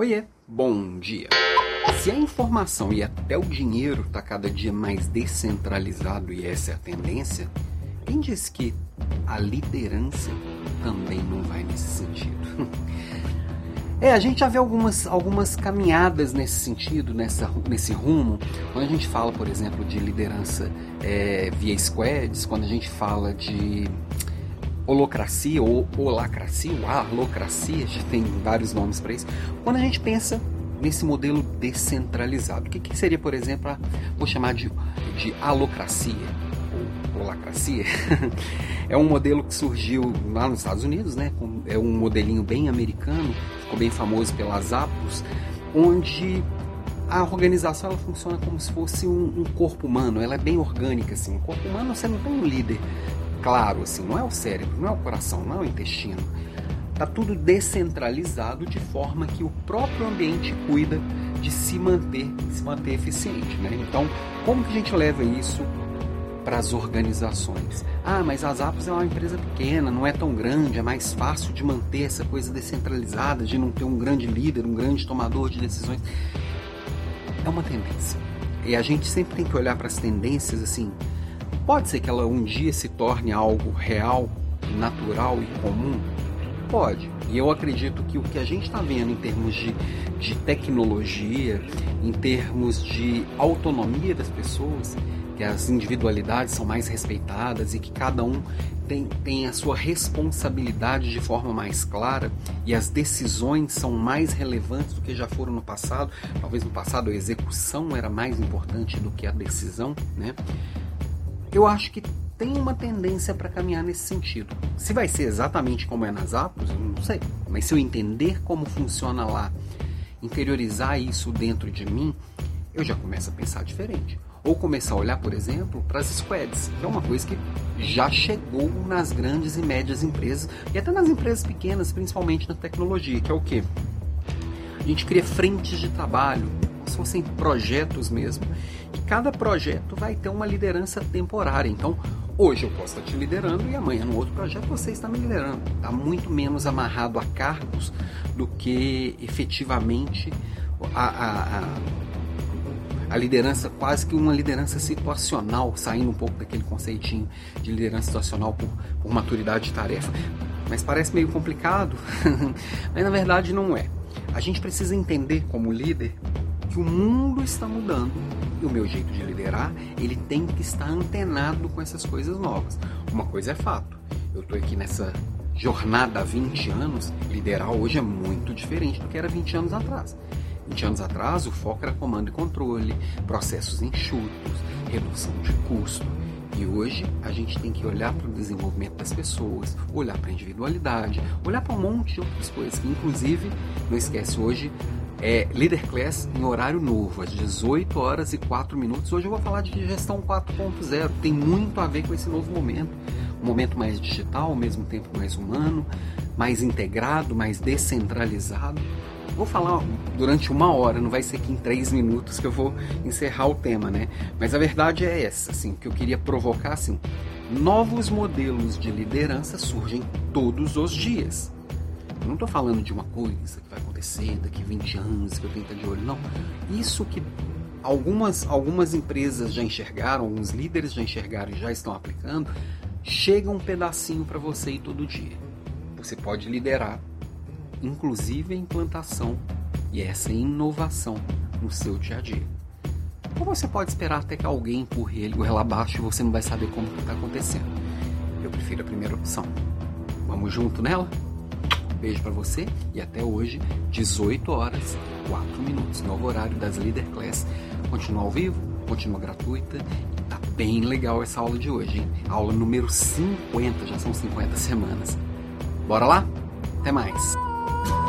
Oiê, bom dia. Se a informação e até o dinheiro está cada dia mais descentralizado e essa é a tendência, quem diz que a liderança também não vai nesse sentido? É, a gente já vê algumas, algumas caminhadas nesse sentido, nessa, nesse rumo. Quando a gente fala, por exemplo, de liderança é, via squads, quando a gente fala de holocracia ou holacracia, ou alocracia, já tem vários nomes para isso. Quando a gente pensa nesse modelo descentralizado, o que, que seria, por exemplo, a, vou chamar de, de alocracia ou holacracia? é um modelo que surgiu lá nos Estados Unidos, né? É um modelinho bem americano, ficou bem famoso pelas Apos, onde a organização ela funciona como se fosse um, um, corpo humano, ela é bem orgânica assim. O corpo humano você não tem um líder, claro, assim, não é o cérebro, não é o coração, não é o intestino. Está tudo descentralizado de forma que o próprio ambiente cuida de se manter, se manter eficiente. Né? Então, como que a gente leva isso para as organizações? Ah, mas a Zappos é uma empresa pequena, não é tão grande, é mais fácil de manter essa coisa descentralizada, de não ter um grande líder, um grande tomador de decisões. É uma tendência. E a gente sempre tem que olhar para as tendências assim, Pode ser que ela um dia se torne algo real, natural e comum? Pode. E eu acredito que o que a gente está vendo em termos de, de tecnologia, em termos de autonomia das pessoas, que as individualidades são mais respeitadas e que cada um tem, tem a sua responsabilidade de forma mais clara e as decisões são mais relevantes do que já foram no passado. Talvez no passado a execução era mais importante do que a decisão, né? Eu acho que tem uma tendência para caminhar nesse sentido. Se vai ser exatamente como é nas Apos, eu não sei. Mas se eu entender como funciona lá, interiorizar isso dentro de mim, eu já começo a pensar diferente. Ou começar a olhar, por exemplo, para as squads, que é uma coisa que já chegou nas grandes e médias empresas e até nas empresas pequenas, principalmente na tecnologia, que é o que? A gente cria frentes de trabalho, se fossem projetos mesmo. Cada projeto vai ter uma liderança temporária. Então, hoje eu posso estar te liderando e amanhã no outro projeto você está me liderando. Está muito menos amarrado a cargos do que efetivamente a, a, a, a liderança, quase que uma liderança situacional, saindo um pouco daquele conceitinho de liderança situacional por, por maturidade de tarefa. Mas parece meio complicado, mas na verdade não é. A gente precisa entender como líder que o mundo está mudando e o meu jeito de liderar ele tem que estar antenado com essas coisas novas. Uma coisa é fato, eu estou aqui nessa jornada há 20 anos, liderar hoje é muito diferente do que era 20 anos atrás. 20 anos atrás, o foco era comando e controle, processos enxutos, redução de custo. E hoje a gente tem que olhar para o desenvolvimento das pessoas, olhar para a individualidade, olhar para um monte de outras coisas. Inclusive, não esquece hoje, é Leader Class em horário novo, às 18 horas e 4 minutos. Hoje eu vou falar de gestão 4.0, tem muito a ver com esse novo momento. Um momento mais digital, ao mesmo tempo mais humano, mais integrado, mais descentralizado. Vou falar durante uma hora, não vai ser que em três minutos que eu vou encerrar o tema, né? Mas a verdade é essa, assim, que eu queria provocar, assim, novos modelos de liderança surgem todos os dias. Eu não estou falando de uma coisa que vai acontecer daqui 20 anos, que eu tenho que estar de olho. Não. Isso que algumas, algumas empresas já enxergaram, alguns líderes já enxergaram e já estão aplicando, chega um pedacinho para você todo dia. Você pode liderar, inclusive a implantação e essa inovação no seu dia a dia. Ou você pode esperar até que alguém empurre ele goela abaixo e você não vai saber como está acontecendo. Eu prefiro a primeira opção. Vamos junto nela? Beijo para você e até hoje, 18 horas 4 minutos, novo horário das Leader Class. Continua ao vivo, continua gratuita. Tá bem legal essa aula de hoje, hein? Aula número 50, já são 50 semanas. Bora lá? Até mais! Thank you.